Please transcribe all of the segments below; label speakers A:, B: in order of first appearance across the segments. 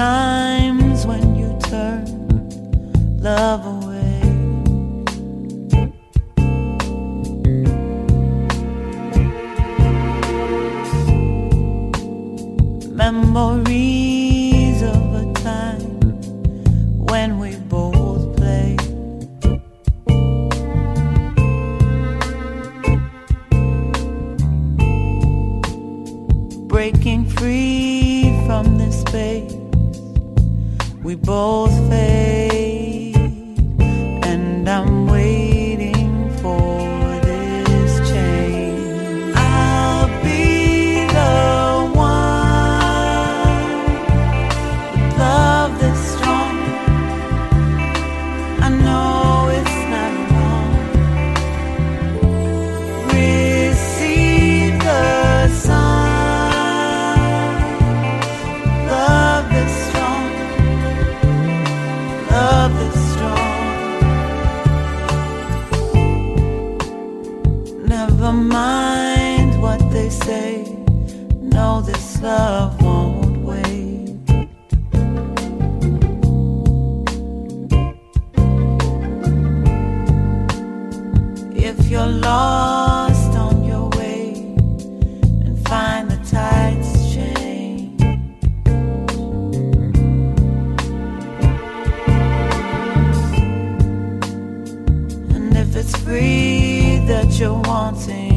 A: times when you turn love away. Memories of a time when we both played. Breaking free from this space both if you're lost on your way and find the tides change. And if it's free that you're wanting.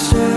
B: answer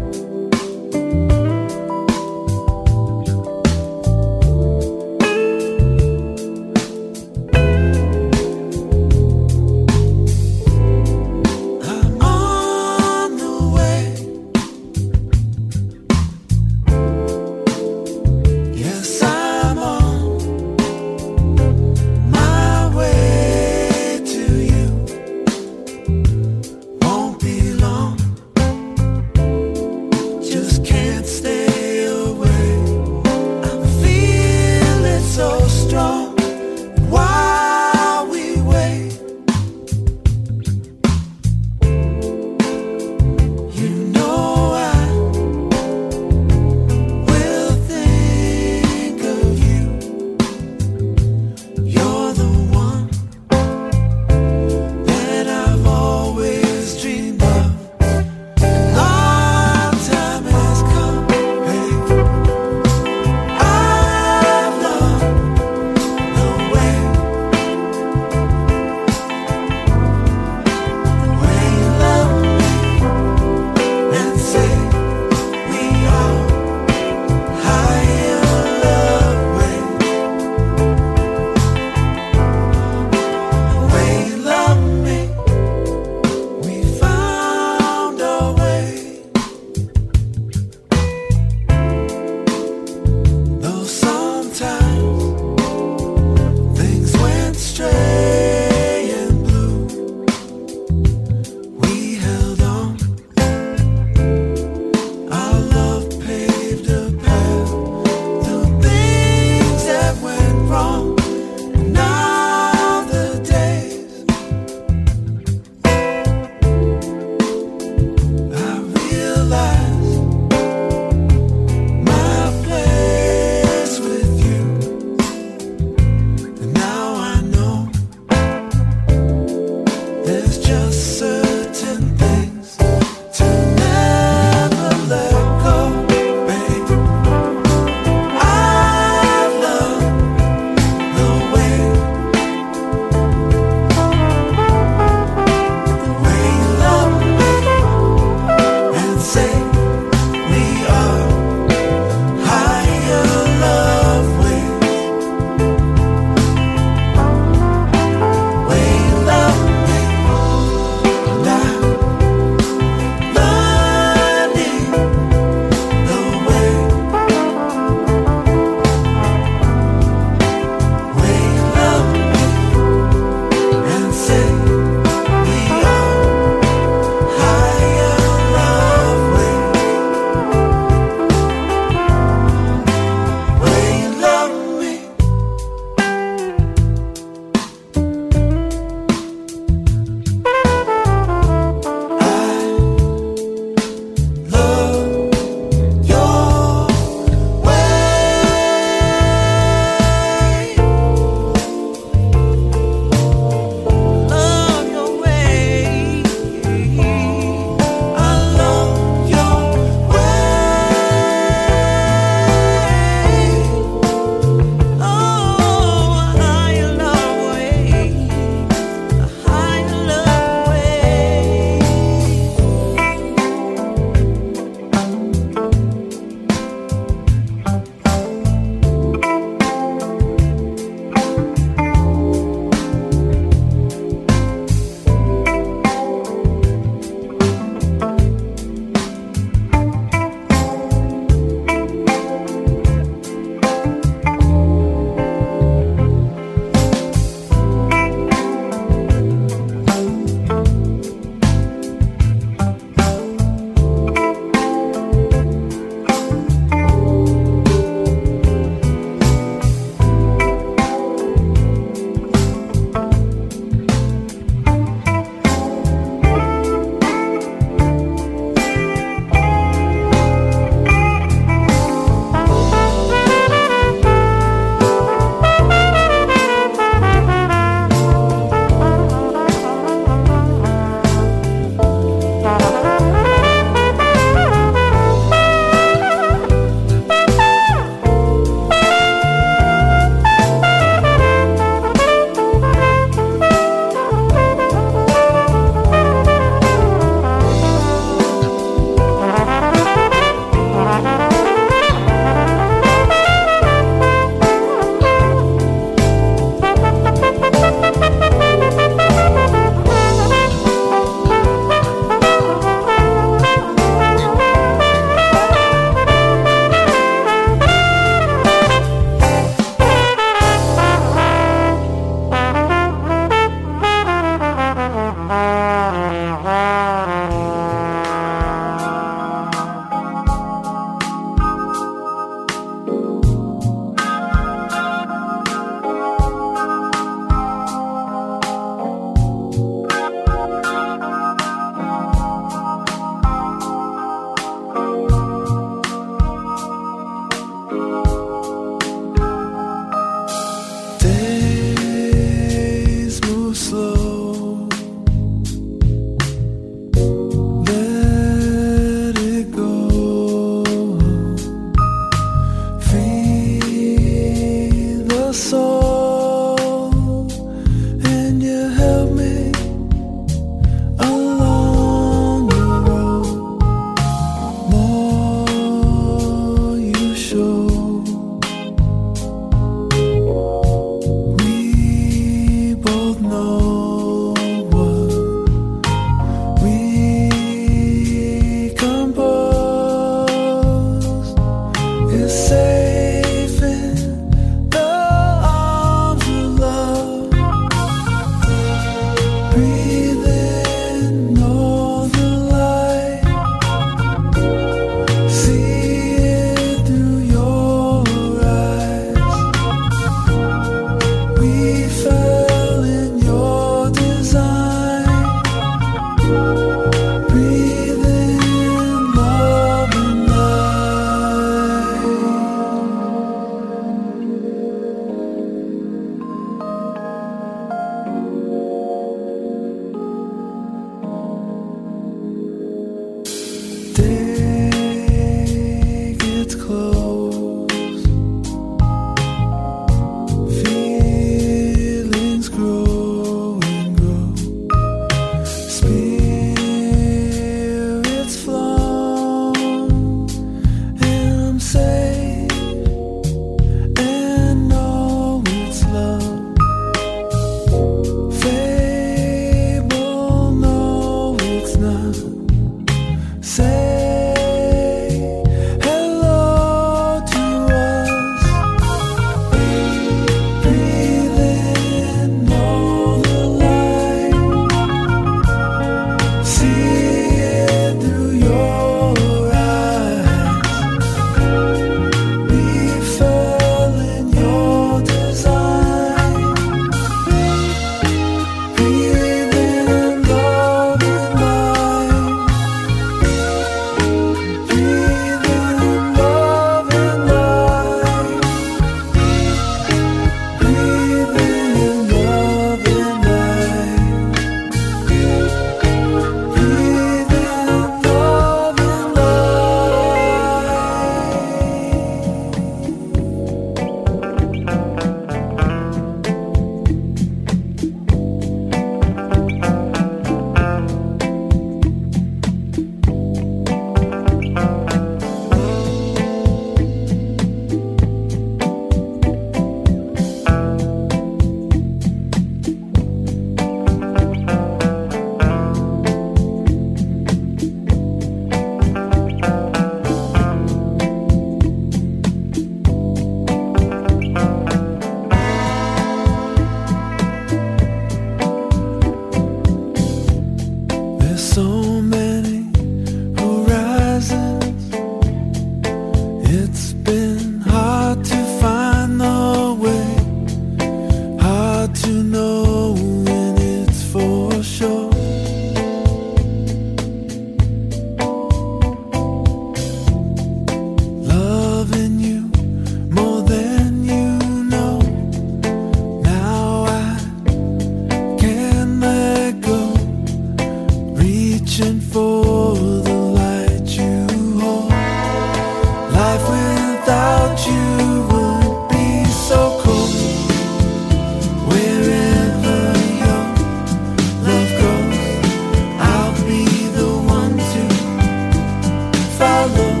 B: follow.